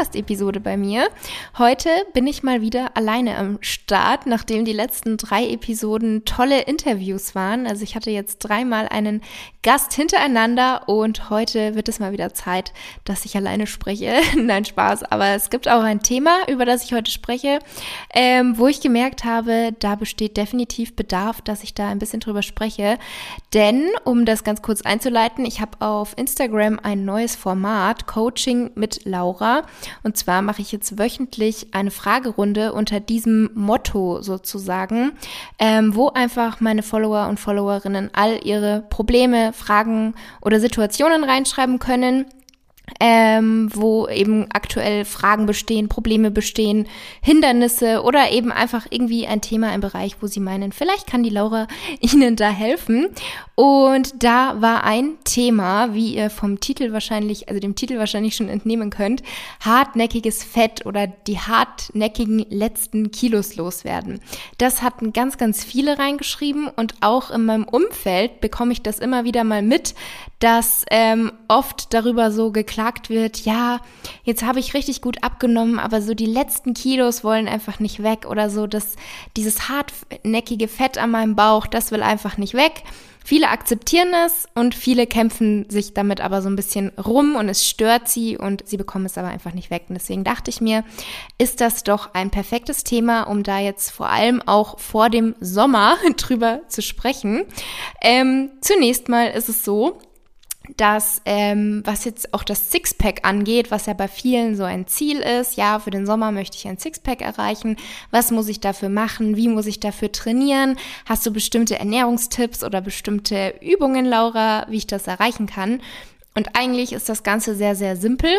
Episode bei mir. Heute bin ich mal wieder alleine am Start, nachdem die letzten drei Episoden tolle Interviews waren. Also ich hatte jetzt dreimal einen Gast hintereinander und heute wird es mal wieder Zeit, dass ich alleine spreche. Nein, Spaß, aber es gibt auch ein Thema, über das ich heute spreche, ähm, wo ich gemerkt habe, da besteht definitiv Bedarf, dass ich da ein bisschen drüber spreche. Denn, um das ganz kurz einzuleiten, ich habe auf Instagram ein neues Format, Coaching mit Laura. Und zwar mache ich jetzt wöchentlich eine Fragerunde unter diesem Motto sozusagen, ähm, wo einfach meine Follower und Followerinnen all ihre Probleme, Fragen oder Situationen reinschreiben können ähm, wo eben aktuell Fragen bestehen, Probleme bestehen, Hindernisse oder eben einfach irgendwie ein Thema, ein Bereich, wo sie meinen, vielleicht kann die Laura Ihnen da helfen. Und da war ein Thema, wie ihr vom Titel wahrscheinlich, also dem Titel wahrscheinlich schon entnehmen könnt, hartnäckiges Fett oder die hartnäckigen letzten Kilos loswerden. Das hatten ganz, ganz viele reingeschrieben und auch in meinem Umfeld bekomme ich das immer wieder mal mit, dass ähm, oft darüber so geklagt wird, ja, jetzt habe ich richtig gut abgenommen, aber so die letzten Kilos wollen einfach nicht weg oder so, dass dieses hartnäckige Fett an meinem Bauch, das will einfach nicht weg. Viele akzeptieren es und viele kämpfen sich damit aber so ein bisschen rum und es stört sie und sie bekommen es aber einfach nicht weg. Und deswegen dachte ich mir, ist das doch ein perfektes Thema, um da jetzt vor allem auch vor dem Sommer drüber zu sprechen. Ähm, zunächst mal ist es so, dass ähm, was jetzt auch das Sixpack angeht, was ja bei vielen so ein Ziel ist, ja, für den Sommer möchte ich ein Sixpack erreichen, was muss ich dafür machen, wie muss ich dafür trainieren, hast du bestimmte Ernährungstipps oder bestimmte Übungen, Laura, wie ich das erreichen kann? Und eigentlich ist das Ganze sehr, sehr simpel.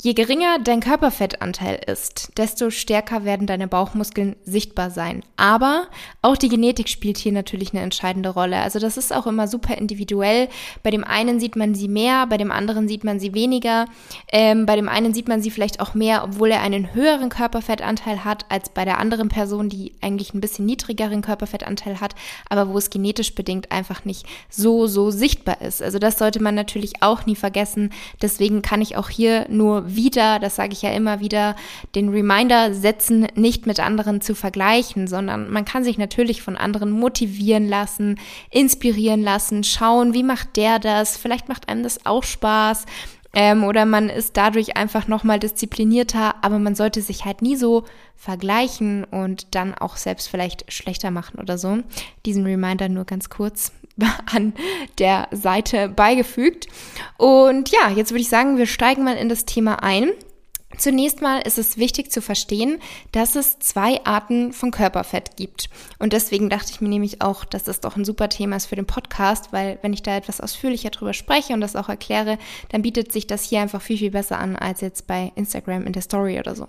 Je geringer dein Körperfettanteil ist, desto stärker werden deine Bauchmuskeln sichtbar sein. Aber auch die Genetik spielt hier natürlich eine entscheidende Rolle. Also das ist auch immer super individuell. Bei dem einen sieht man sie mehr, bei dem anderen sieht man sie weniger. Ähm, bei dem einen sieht man sie vielleicht auch mehr, obwohl er einen höheren Körperfettanteil hat, als bei der anderen Person, die eigentlich ein bisschen niedrigeren Körperfettanteil hat, aber wo es genetisch bedingt einfach nicht so, so sichtbar ist. Also das sollte man natürlich auch nie vergessen. Deswegen kann ich auch hier nur wieder, das sage ich ja immer wieder, den Reminder setzen, nicht mit anderen zu vergleichen, sondern man kann sich natürlich von anderen motivieren lassen, inspirieren lassen, schauen, wie macht der das, vielleicht macht einem das auch Spaß. Ähm, oder man ist dadurch einfach nochmal disziplinierter, aber man sollte sich halt nie so vergleichen und dann auch selbst vielleicht schlechter machen oder so. Diesen Reminder nur ganz kurz an der Seite beigefügt. Und ja, jetzt würde ich sagen, wir steigen mal in das Thema ein. Zunächst mal ist es wichtig zu verstehen, dass es zwei Arten von Körperfett gibt. Und deswegen dachte ich mir nämlich auch, dass das doch ein super Thema ist für den Podcast, weil wenn ich da etwas ausführlicher drüber spreche und das auch erkläre, dann bietet sich das hier einfach viel, viel besser an als jetzt bei Instagram in der Story oder so.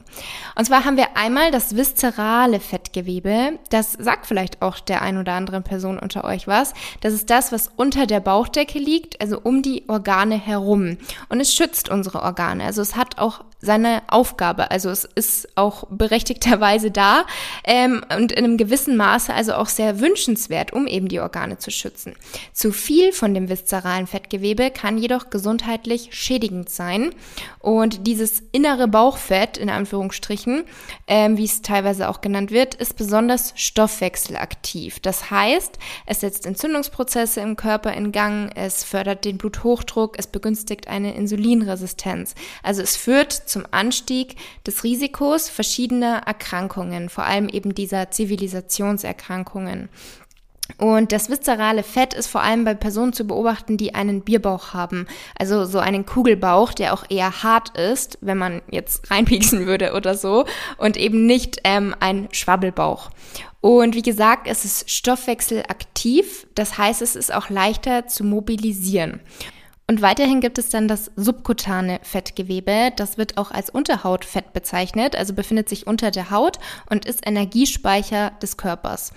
Und zwar haben wir einmal das viszerale Fettgewebe. Das sagt vielleicht auch der ein oder anderen Person unter euch was. Das ist das, was unter der Bauchdecke liegt, also um die Organe herum. Und es schützt unsere Organe. Also es hat auch seine Aufgabe. Also es ist auch berechtigterweise da ähm, und in einem gewissen Maße also auch sehr wünschenswert, um eben die Organe zu schützen. Zu viel von dem viszeralen Fettgewebe kann jedoch gesundheitlich schädigend sein. Und dieses innere Bauchfett, in Anführungsstrichen, ähm, wie es teilweise auch genannt wird, ist besonders stoffwechselaktiv. Das heißt, es setzt Entzündungsprozesse im Körper in Gang, es fördert den Bluthochdruck, es begünstigt eine Insulinresistenz. Also es führt zum Anstieg des Risikos verschiedener Erkrankungen, vor allem eben dieser Zivilisationserkrankungen. Und das viszerale Fett ist vor allem bei Personen zu beobachten, die einen Bierbauch haben. Also so einen Kugelbauch, der auch eher hart ist, wenn man jetzt reinpieksen würde oder so. Und eben nicht ähm, ein Schwabbelbauch. Und wie gesagt, es ist stoffwechselaktiv. Das heißt, es ist auch leichter zu mobilisieren. Und weiterhin gibt es dann das subkutane Fettgewebe. Das wird auch als Unterhautfett bezeichnet, also befindet sich unter der Haut und ist Energiespeicher des Körpers.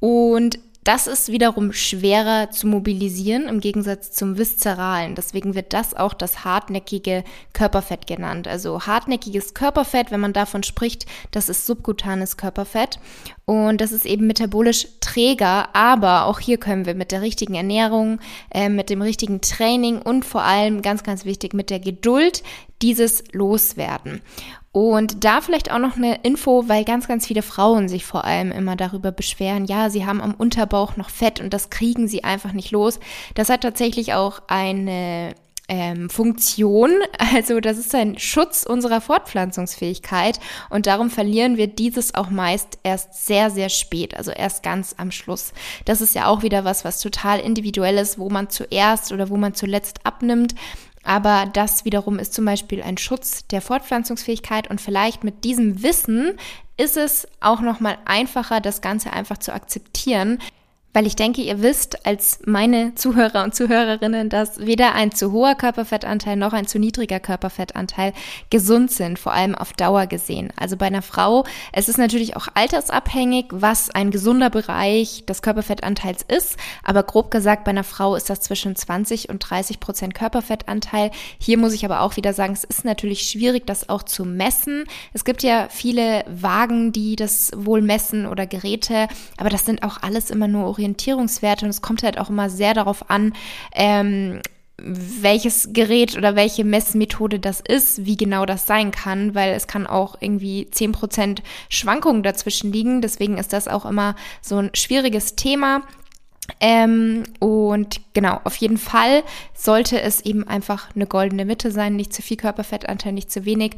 Und Das ist wiederum schwerer zu mobilisieren im Gegensatz zum viszeralen. Deswegen wird das auch das hartnäckige Körperfett genannt. Also hartnäckiges Körperfett, wenn man davon spricht, das ist subkutanes Körperfett. Und das ist eben metabolisch träger, aber auch hier können wir mit der richtigen Ernährung, äh, mit dem richtigen Training und vor allem ganz, ganz wichtig mit der Geduld dieses loswerden. Und da vielleicht auch noch eine Info, weil ganz, ganz viele Frauen sich vor allem immer darüber beschweren, ja, sie haben am Unterbauch noch Fett und das kriegen sie einfach nicht los. Das hat tatsächlich auch eine ähm, Funktion. Also das ist ein Schutz unserer Fortpflanzungsfähigkeit und darum verlieren wir dieses auch meist erst sehr, sehr spät, also erst ganz am Schluss. Das ist ja auch wieder was, was total individuell ist, wo man zuerst oder wo man zuletzt abnimmt. Aber das wiederum ist zum Beispiel ein Schutz der Fortpflanzungsfähigkeit und vielleicht mit diesem Wissen ist es auch noch mal einfacher, das Ganze einfach zu akzeptieren, weil ich denke, ihr wisst als meine Zuhörer und Zuhörerinnen, dass weder ein zu hoher Körperfettanteil noch ein zu niedriger Körperfettanteil gesund sind, vor allem auf Dauer gesehen. Also bei einer Frau, es ist natürlich auch altersabhängig, was ein gesunder Bereich des Körperfettanteils ist, aber grob gesagt, bei einer Frau ist das zwischen 20 und 30 Prozent Körperfettanteil. Hier muss ich aber auch wieder sagen, es ist natürlich schwierig, das auch zu messen. Es gibt ja viele Wagen, die das wohl messen oder Geräte, aber das sind auch alles immer nur Orientierungswerte und es kommt halt auch immer sehr darauf an, ähm, welches Gerät oder welche Messmethode das ist, wie genau das sein kann, weil es kann auch irgendwie zehn Prozent Schwankungen dazwischen liegen. Deswegen ist das auch immer so ein schwieriges Thema. Ähm, und genau, auf jeden Fall sollte es eben einfach eine goldene Mitte sein, nicht zu viel Körperfettanteil, nicht zu wenig.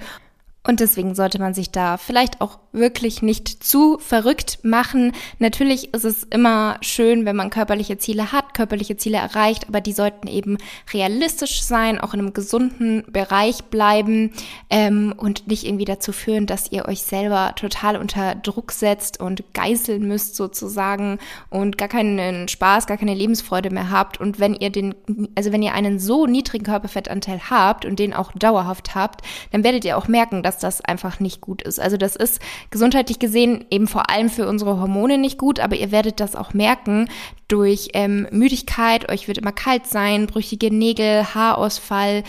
Und deswegen sollte man sich da vielleicht auch wirklich nicht zu verrückt machen. Natürlich ist es immer schön, wenn man körperliche Ziele hat, körperliche Ziele erreicht, aber die sollten eben realistisch sein, auch in einem gesunden Bereich bleiben ähm, und nicht irgendwie dazu führen, dass ihr euch selber total unter Druck setzt und geißeln müsst sozusagen und gar keinen Spaß, gar keine Lebensfreude mehr habt. Und wenn ihr den, also wenn ihr einen so niedrigen Körperfettanteil habt und den auch dauerhaft habt, dann werdet ihr auch merken, dass das einfach nicht gut ist. Also das ist gesundheitlich gesehen eben vor allem für unsere Hormone nicht gut, aber ihr werdet das auch merken durch ähm, Müdigkeit, euch wird immer kalt sein, brüchige Nägel, Haarausfall,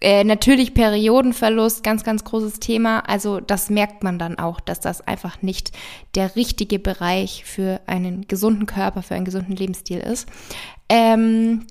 äh, natürlich Periodenverlust, ganz, ganz großes Thema. Also das merkt man dann auch, dass das einfach nicht der richtige Bereich für einen gesunden Körper, für einen gesunden Lebensstil ist. Ähm,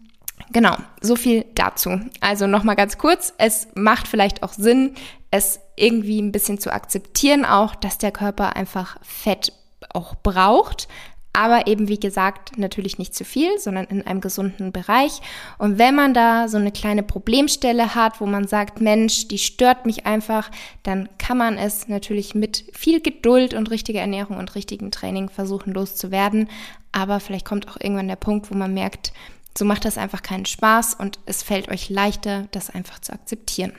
Genau, so viel dazu. Also nochmal ganz kurz, es macht vielleicht auch Sinn, es irgendwie ein bisschen zu akzeptieren, auch dass der Körper einfach Fett auch braucht. Aber eben, wie gesagt, natürlich nicht zu viel, sondern in einem gesunden Bereich. Und wenn man da so eine kleine Problemstelle hat, wo man sagt, Mensch, die stört mich einfach, dann kann man es natürlich mit viel Geduld und richtiger Ernährung und richtigem Training versuchen loszuwerden. Aber vielleicht kommt auch irgendwann der Punkt, wo man merkt, so macht das einfach keinen Spaß und es fällt euch leichter, das einfach zu akzeptieren.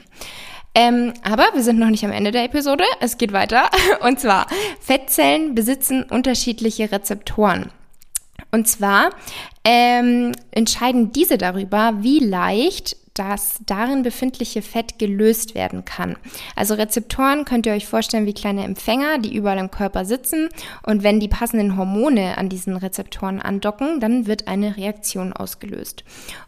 Ähm, aber wir sind noch nicht am Ende der Episode. Es geht weiter. Und zwar, Fettzellen besitzen unterschiedliche Rezeptoren. Und zwar ähm, entscheiden diese darüber, wie leicht das darin befindliche Fett gelöst werden kann. Also Rezeptoren könnt ihr euch vorstellen wie kleine Empfänger, die überall im Körper sitzen und wenn die passenden Hormone an diesen Rezeptoren andocken, dann wird eine Reaktion ausgelöst.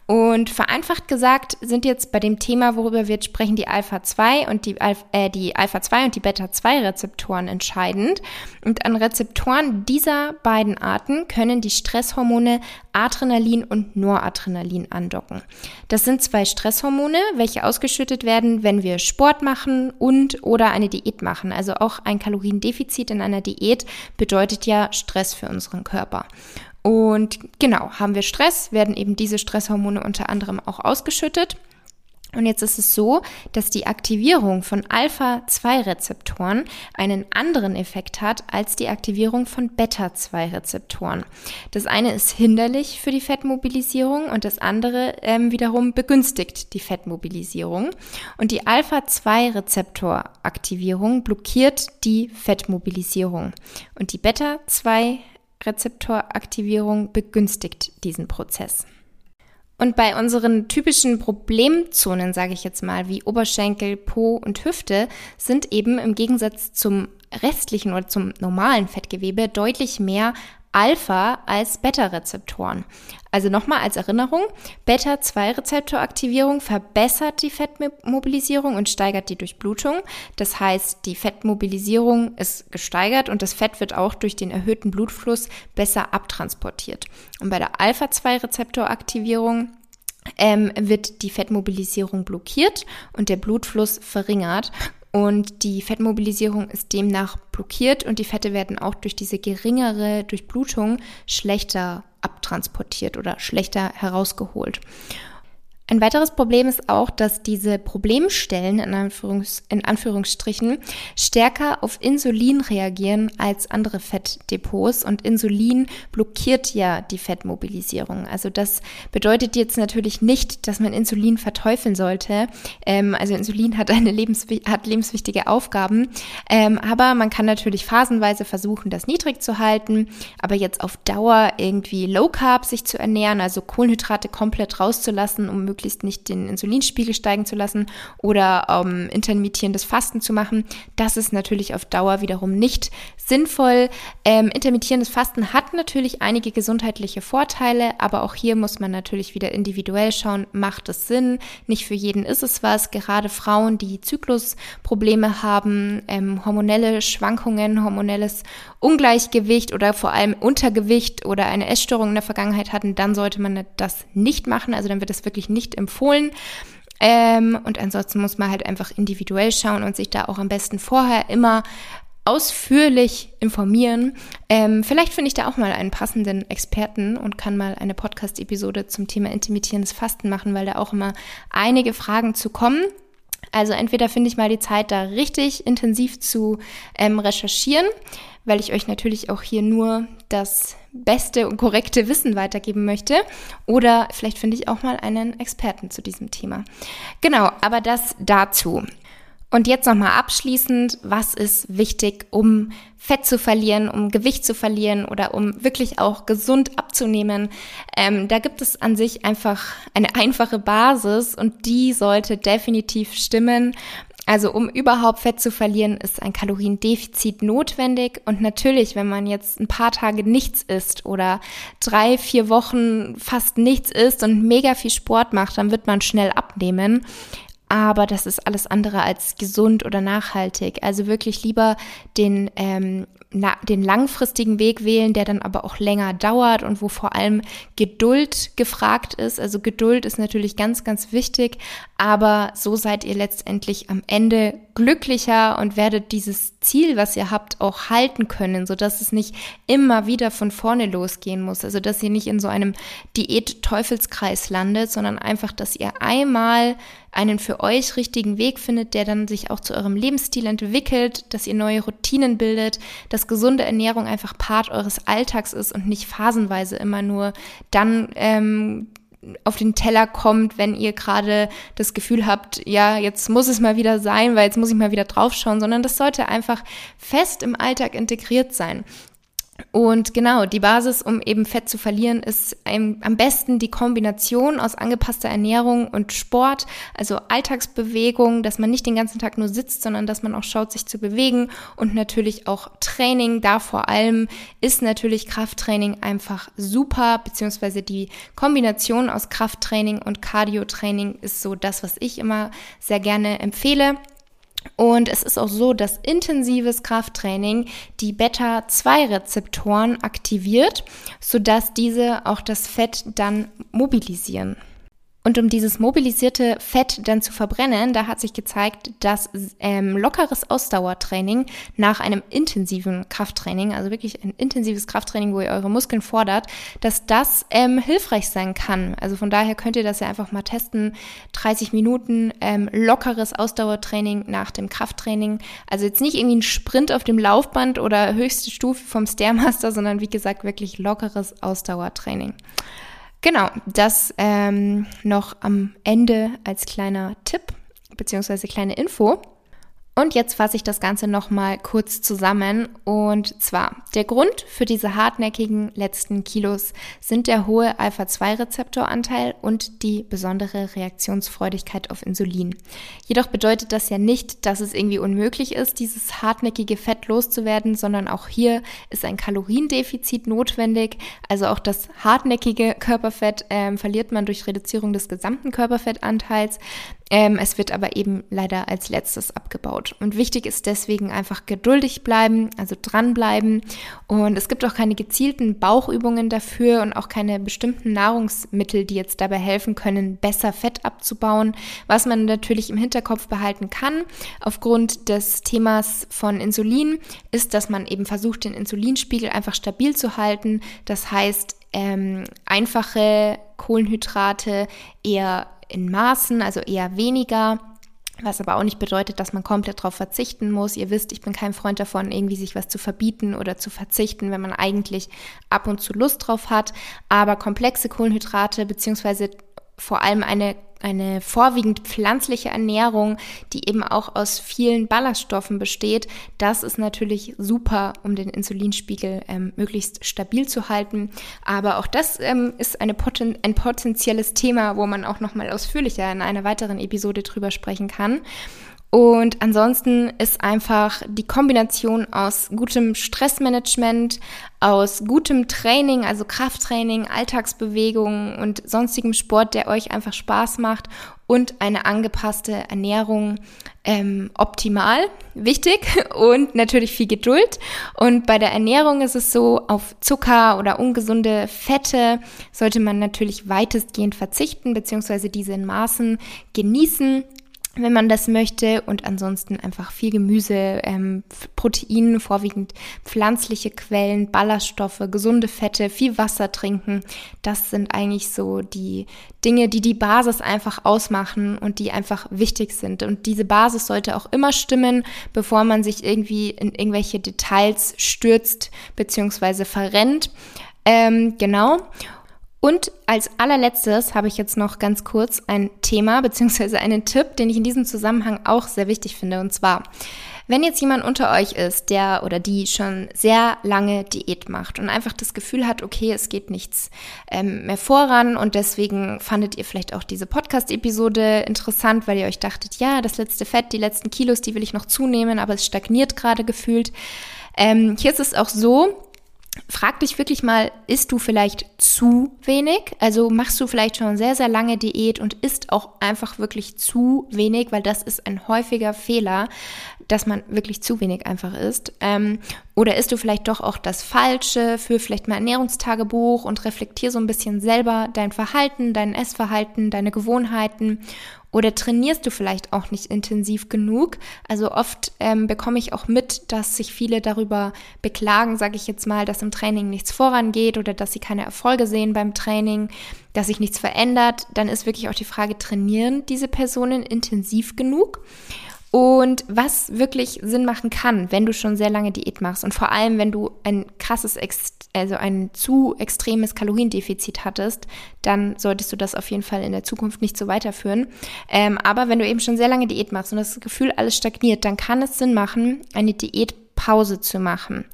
Und vereinfacht gesagt sind jetzt bei dem Thema, worüber wir jetzt sprechen, die Alpha-2 und die, Alpha, äh, die Alpha-2 und die Beta-2-Rezeptoren entscheidend. Und an Rezeptoren dieser beiden Arten können die Stresshormone Adrenalin und Noradrenalin andocken. Das sind zwei Stresshormone, welche ausgeschüttet werden, wenn wir Sport machen und oder eine Diät machen. Also auch ein Kaloriendefizit in einer Diät bedeutet ja Stress für unseren Körper. Und genau, haben wir Stress, werden eben diese Stresshormone unter anderem auch ausgeschüttet. Und jetzt ist es so, dass die Aktivierung von Alpha-2-Rezeptoren einen anderen Effekt hat als die Aktivierung von Beta-2-Rezeptoren. Das eine ist hinderlich für die Fettmobilisierung und das andere ähm, wiederum begünstigt die Fettmobilisierung. Und die Alpha-2-Rezeptoraktivierung blockiert die Fettmobilisierung. Und die Beta-2-Rezeptoraktivierung begünstigt diesen Prozess. Und bei unseren typischen Problemzonen, sage ich jetzt mal, wie Oberschenkel, Po und Hüfte, sind eben im Gegensatz zum restlichen oder zum normalen Fettgewebe deutlich mehr Alpha als Beta-Rezeptoren. Also nochmal als Erinnerung, Beta-2-Rezeptoraktivierung verbessert die Fettmobilisierung und steigert die Durchblutung. Das heißt, die Fettmobilisierung ist gesteigert und das Fett wird auch durch den erhöhten Blutfluss besser abtransportiert. Und bei der Alpha-2-Rezeptoraktivierung ähm, wird die Fettmobilisierung blockiert und der Blutfluss verringert. Und die Fettmobilisierung ist demnach blockiert und die Fette werden auch durch diese geringere Durchblutung schlechter abtransportiert oder schlechter herausgeholt. Ein weiteres Problem ist auch, dass diese Problemstellen in, Anführungs in, Anführungsstrichen stärker auf Insulin reagieren als andere Fettdepots und Insulin blockiert ja die Fettmobilisierung. Also das bedeutet jetzt natürlich nicht, dass man Insulin verteufeln sollte. Ähm, also Insulin hat eine lebens hat lebenswichtige Aufgaben, ähm, aber man kann natürlich phasenweise versuchen, das niedrig zu halten, aber jetzt auf Dauer irgendwie Low Carb sich zu ernähren, also Kohlenhydrate komplett rauszulassen, um möglichst nicht den Insulinspiegel steigen zu lassen oder ähm, intermittierendes Fasten zu machen. Das ist natürlich auf Dauer wiederum nicht sinnvoll. Ähm, intermittierendes Fasten hat natürlich einige gesundheitliche Vorteile, aber auch hier muss man natürlich wieder individuell schauen, macht es Sinn? Nicht für jeden ist es was. Gerade Frauen, die Zyklusprobleme haben, ähm, hormonelle Schwankungen, hormonelles Ungleichgewicht oder vor allem Untergewicht oder eine Essstörung in der Vergangenheit hatten, dann sollte man das nicht machen. Also dann wird es wirklich nicht empfohlen. Ähm, und ansonsten muss man halt einfach individuell schauen und sich da auch am besten vorher immer ausführlich informieren. Ähm, vielleicht finde ich da auch mal einen passenden Experten und kann mal eine Podcast-Episode zum Thema intermittierendes Fasten machen, weil da auch immer einige Fragen zu kommen. Also entweder finde ich mal die Zeit, da richtig intensiv zu ähm, recherchieren, weil ich euch natürlich auch hier nur das beste und korrekte Wissen weitergeben möchte. Oder vielleicht finde ich auch mal einen Experten zu diesem Thema. Genau, aber das dazu. Und jetzt nochmal abschließend, was ist wichtig, um Fett zu verlieren, um Gewicht zu verlieren oder um wirklich auch gesund abzunehmen? Ähm, da gibt es an sich einfach eine einfache Basis und die sollte definitiv stimmen. Also um überhaupt Fett zu verlieren, ist ein Kaloriendefizit notwendig. Und natürlich, wenn man jetzt ein paar Tage nichts isst oder drei, vier Wochen fast nichts isst und mega viel Sport macht, dann wird man schnell abnehmen aber das ist alles andere als gesund oder nachhaltig. Also wirklich lieber den ähm, na, den langfristigen Weg wählen, der dann aber auch länger dauert und wo vor allem Geduld gefragt ist. Also Geduld ist natürlich ganz, ganz wichtig, aber so seid ihr letztendlich am Ende glücklicher und werdet dieses Ziel, was ihr habt, auch halten können, so dass es nicht immer wieder von vorne losgehen muss. Also dass ihr nicht in so einem Diät-Teufelskreis landet, sondern einfach, dass ihr einmal einen für euch richtigen Weg findet, der dann sich auch zu eurem Lebensstil entwickelt, dass ihr neue Routinen bildet, dass gesunde Ernährung einfach Part eures Alltags ist und nicht phasenweise immer nur dann ähm, auf den Teller kommt, wenn ihr gerade das Gefühl habt, ja, jetzt muss es mal wieder sein, weil jetzt muss ich mal wieder draufschauen, sondern das sollte einfach fest im Alltag integriert sein. Und genau, die Basis, um eben Fett zu verlieren, ist am besten die Kombination aus angepasster Ernährung und Sport, also Alltagsbewegung, dass man nicht den ganzen Tag nur sitzt, sondern dass man auch schaut, sich zu bewegen und natürlich auch Training. Da vor allem ist natürlich Krafttraining einfach super, beziehungsweise die Kombination aus Krafttraining und Cardio-Training ist so das, was ich immer sehr gerne empfehle. Und es ist auch so, dass intensives Krafttraining die Beta-2-Rezeptoren aktiviert, sodass diese auch das Fett dann mobilisieren. Und um dieses mobilisierte Fett dann zu verbrennen, da hat sich gezeigt, dass ähm, lockeres Ausdauertraining nach einem intensiven Krafttraining, also wirklich ein intensives Krafttraining, wo ihr eure Muskeln fordert, dass das ähm, hilfreich sein kann. Also von daher könnt ihr das ja einfach mal testen. 30 Minuten ähm, lockeres Ausdauertraining nach dem Krafttraining. Also jetzt nicht irgendwie ein Sprint auf dem Laufband oder höchste Stufe vom Stairmaster, sondern wie gesagt wirklich lockeres Ausdauertraining. Genau, das ähm, noch am Ende als kleiner Tipp beziehungsweise kleine Info. Und jetzt fasse ich das Ganze nochmal kurz zusammen. Und zwar, der Grund für diese hartnäckigen letzten Kilos sind der hohe Alpha-2-Rezeptoranteil und die besondere Reaktionsfreudigkeit auf Insulin. Jedoch bedeutet das ja nicht, dass es irgendwie unmöglich ist, dieses hartnäckige Fett loszuwerden, sondern auch hier ist ein Kaloriendefizit notwendig. Also auch das hartnäckige Körperfett ähm, verliert man durch Reduzierung des gesamten Körperfettanteils. Ähm, es wird aber eben leider als letztes abgebaut. Und wichtig ist deswegen einfach geduldig bleiben, also dranbleiben. Und es gibt auch keine gezielten Bauchübungen dafür und auch keine bestimmten Nahrungsmittel, die jetzt dabei helfen können, besser Fett abzubauen. Was man natürlich im Hinterkopf behalten kann, aufgrund des Themas von Insulin, ist, dass man eben versucht, den Insulinspiegel einfach stabil zu halten. Das heißt, ähm, einfache Kohlenhydrate eher in Maßen, also eher weniger. Was aber auch nicht bedeutet, dass man komplett darauf verzichten muss. Ihr wisst, ich bin kein Freund davon, irgendwie sich was zu verbieten oder zu verzichten, wenn man eigentlich ab und zu Lust drauf hat. Aber komplexe Kohlenhydrate beziehungsweise vor allem eine eine vorwiegend pflanzliche Ernährung, die eben auch aus vielen Ballaststoffen besteht. Das ist natürlich super, um den Insulinspiegel ähm, möglichst stabil zu halten. Aber auch das ähm, ist Poten ein potenzielles Thema, wo man auch nochmal ausführlicher in einer weiteren Episode drüber sprechen kann. Und ansonsten ist einfach die Kombination aus gutem Stressmanagement, aus gutem Training, also Krafttraining, Alltagsbewegung und sonstigem Sport, der euch einfach Spaß macht und eine angepasste Ernährung ähm, optimal, wichtig und natürlich viel Geduld. Und bei der Ernährung ist es so, auf Zucker oder ungesunde Fette sollte man natürlich weitestgehend verzichten, beziehungsweise diese in Maßen genießen wenn man das möchte. Und ansonsten einfach viel Gemüse, ähm, Protein, vorwiegend pflanzliche Quellen, Ballaststoffe, gesunde Fette, viel Wasser trinken. Das sind eigentlich so die Dinge, die die Basis einfach ausmachen und die einfach wichtig sind. Und diese Basis sollte auch immer stimmen, bevor man sich irgendwie in irgendwelche Details stürzt bzw. verrennt. Ähm, genau. Und als allerletztes habe ich jetzt noch ganz kurz ein Thema bzw. einen Tipp, den ich in diesem Zusammenhang auch sehr wichtig finde. Und zwar, wenn jetzt jemand unter euch ist, der oder die schon sehr lange Diät macht und einfach das Gefühl hat, okay, es geht nichts ähm, mehr voran und deswegen fandet ihr vielleicht auch diese Podcast-Episode interessant, weil ihr euch dachtet, ja, das letzte Fett, die letzten Kilos, die will ich noch zunehmen, aber es stagniert gerade gefühlt. Ähm, hier ist es auch so, Frag dich wirklich mal, isst du vielleicht zu wenig? Also machst du vielleicht schon sehr, sehr lange Diät und isst auch einfach wirklich zu wenig, weil das ist ein häufiger Fehler, dass man wirklich zu wenig einfach isst. Ähm, oder isst du vielleicht doch auch das Falsche? für vielleicht mal Ernährungstagebuch und reflektier so ein bisschen selber dein Verhalten, dein Essverhalten, deine Gewohnheiten oder trainierst du vielleicht auch nicht intensiv genug? Also oft ähm, bekomme ich auch mit, dass sich viele darüber beklagen, sage ich jetzt mal, dass im Training nichts vorangeht oder dass sie keine Erfolge sehen beim Training, dass sich nichts verändert. Dann ist wirklich auch die Frage, trainieren diese Personen intensiv genug? Und was wirklich Sinn machen kann, wenn du schon sehr lange Diät machst und vor allem, wenn du ein krasses, also ein zu extremes Kaloriendefizit hattest, dann solltest du das auf jeden Fall in der Zukunft nicht so weiterführen. Ähm, aber wenn du eben schon sehr lange Diät machst und das Gefühl alles stagniert, dann kann es Sinn machen, eine Diätpause zu machen.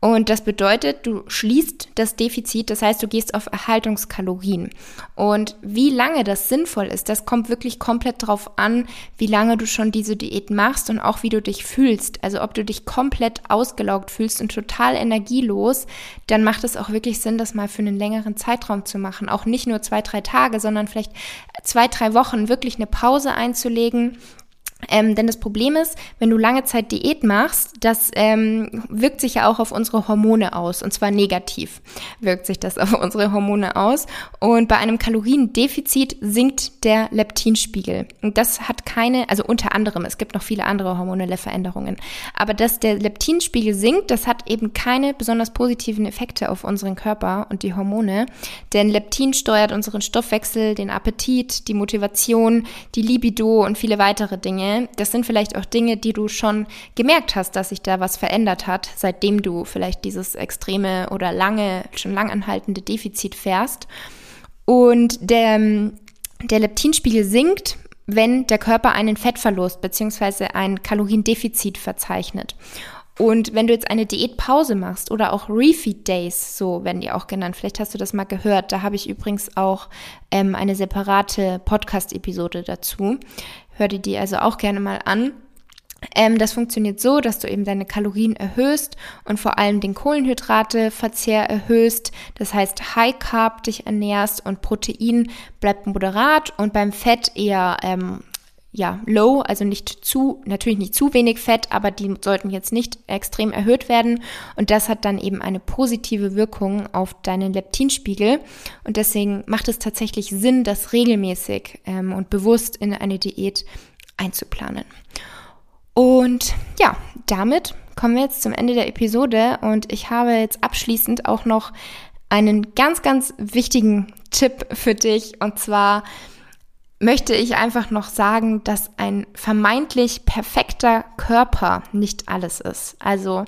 Und das bedeutet, du schließt das Defizit, das heißt, du gehst auf Erhaltungskalorien. Und wie lange das sinnvoll ist, das kommt wirklich komplett drauf an, wie lange du schon diese Diät machst und auch wie du dich fühlst. Also ob du dich komplett ausgelaugt fühlst und total energielos, dann macht es auch wirklich Sinn, das mal für einen längeren Zeitraum zu machen. Auch nicht nur zwei, drei Tage, sondern vielleicht zwei, drei Wochen wirklich eine Pause einzulegen ähm, denn das Problem ist, wenn du lange Zeit Diät machst, das ähm, wirkt sich ja auch auf unsere Hormone aus. Und zwar negativ wirkt sich das auf unsere Hormone aus. Und bei einem Kaloriendefizit sinkt der Leptinspiegel. Und das hat keine, also unter anderem, es gibt noch viele andere hormonelle Veränderungen. Aber dass der Leptinspiegel sinkt, das hat eben keine besonders positiven Effekte auf unseren Körper und die Hormone. Denn Leptin steuert unseren Stoffwechsel, den Appetit, die Motivation, die Libido und viele weitere Dinge. Das sind vielleicht auch Dinge, die du schon gemerkt hast, dass sich da was verändert hat, seitdem du vielleicht dieses extreme oder lange, schon langanhaltende Defizit fährst. Und der, der Leptinspiegel sinkt wenn der Körper einen Fettverlust bzw. ein Kaloriendefizit verzeichnet. Und wenn du jetzt eine Diätpause machst oder auch Refeed Days, so werden die auch genannt, vielleicht hast du das mal gehört, da habe ich übrigens auch ähm, eine separate Podcast-Episode dazu. Hör dir die also auch gerne mal an. Ähm, das funktioniert so, dass du eben deine Kalorien erhöhst und vor allem den Kohlenhydrateverzehr erhöhst. Das heißt, High Carb dich ernährst und Protein bleibt moderat und beim Fett eher ähm, ja, low, also nicht zu, natürlich nicht zu wenig Fett, aber die sollten jetzt nicht extrem erhöht werden. Und das hat dann eben eine positive Wirkung auf deinen Leptinspiegel. Und deswegen macht es tatsächlich Sinn, das regelmäßig ähm, und bewusst in eine Diät einzuplanen. Und ja, damit kommen wir jetzt zum Ende der Episode und ich habe jetzt abschließend auch noch einen ganz, ganz wichtigen Tipp für dich und zwar möchte ich einfach noch sagen, dass ein vermeintlich perfekter Körper nicht alles ist. Also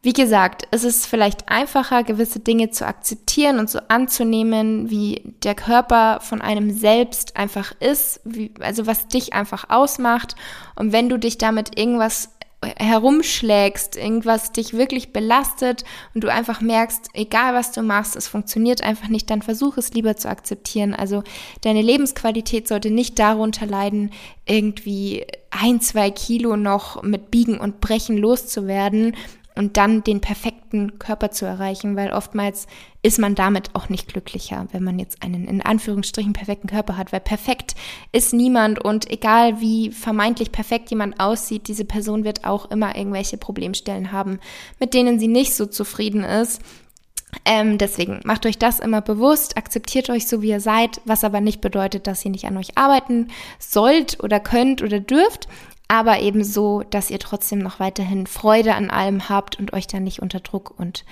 wie gesagt, es ist vielleicht einfacher, gewisse Dinge zu akzeptieren und so anzunehmen, wie der Körper von einem selbst einfach ist, wie, also was dich einfach ausmacht. Und wenn du dich damit irgendwas herumschlägst, irgendwas dich wirklich belastet und du einfach merkst, egal was du machst, es funktioniert einfach nicht, dann versuch es lieber zu akzeptieren. Also deine Lebensqualität sollte nicht darunter leiden, irgendwie ein, zwei Kilo noch mit Biegen und Brechen loszuwerden, und dann den perfekten Körper zu erreichen, weil oftmals ist man damit auch nicht glücklicher, wenn man jetzt einen in Anführungsstrichen perfekten Körper hat, weil perfekt ist niemand und egal wie vermeintlich perfekt jemand aussieht, diese Person wird auch immer irgendwelche Problemstellen haben, mit denen sie nicht so zufrieden ist. Ähm, deswegen macht euch das immer bewusst, akzeptiert euch so, wie ihr seid, was aber nicht bedeutet, dass ihr nicht an euch arbeiten sollt oder könnt oder dürft, aber eben so, dass ihr trotzdem noch weiterhin Freude an allem habt und euch dann nicht unter Druck und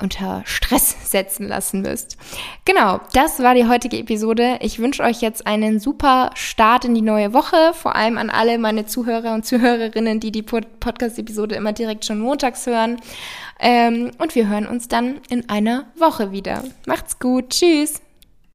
unter Stress setzen lassen müsst. Genau, das war die heutige Episode. Ich wünsche euch jetzt einen super Start in die neue Woche, vor allem an alle meine Zuhörer und Zuhörerinnen, die die Podcast-Episode immer direkt schon montags hören. Ähm, und wir hören uns dann in einer Woche wieder. Macht's gut, tschüss!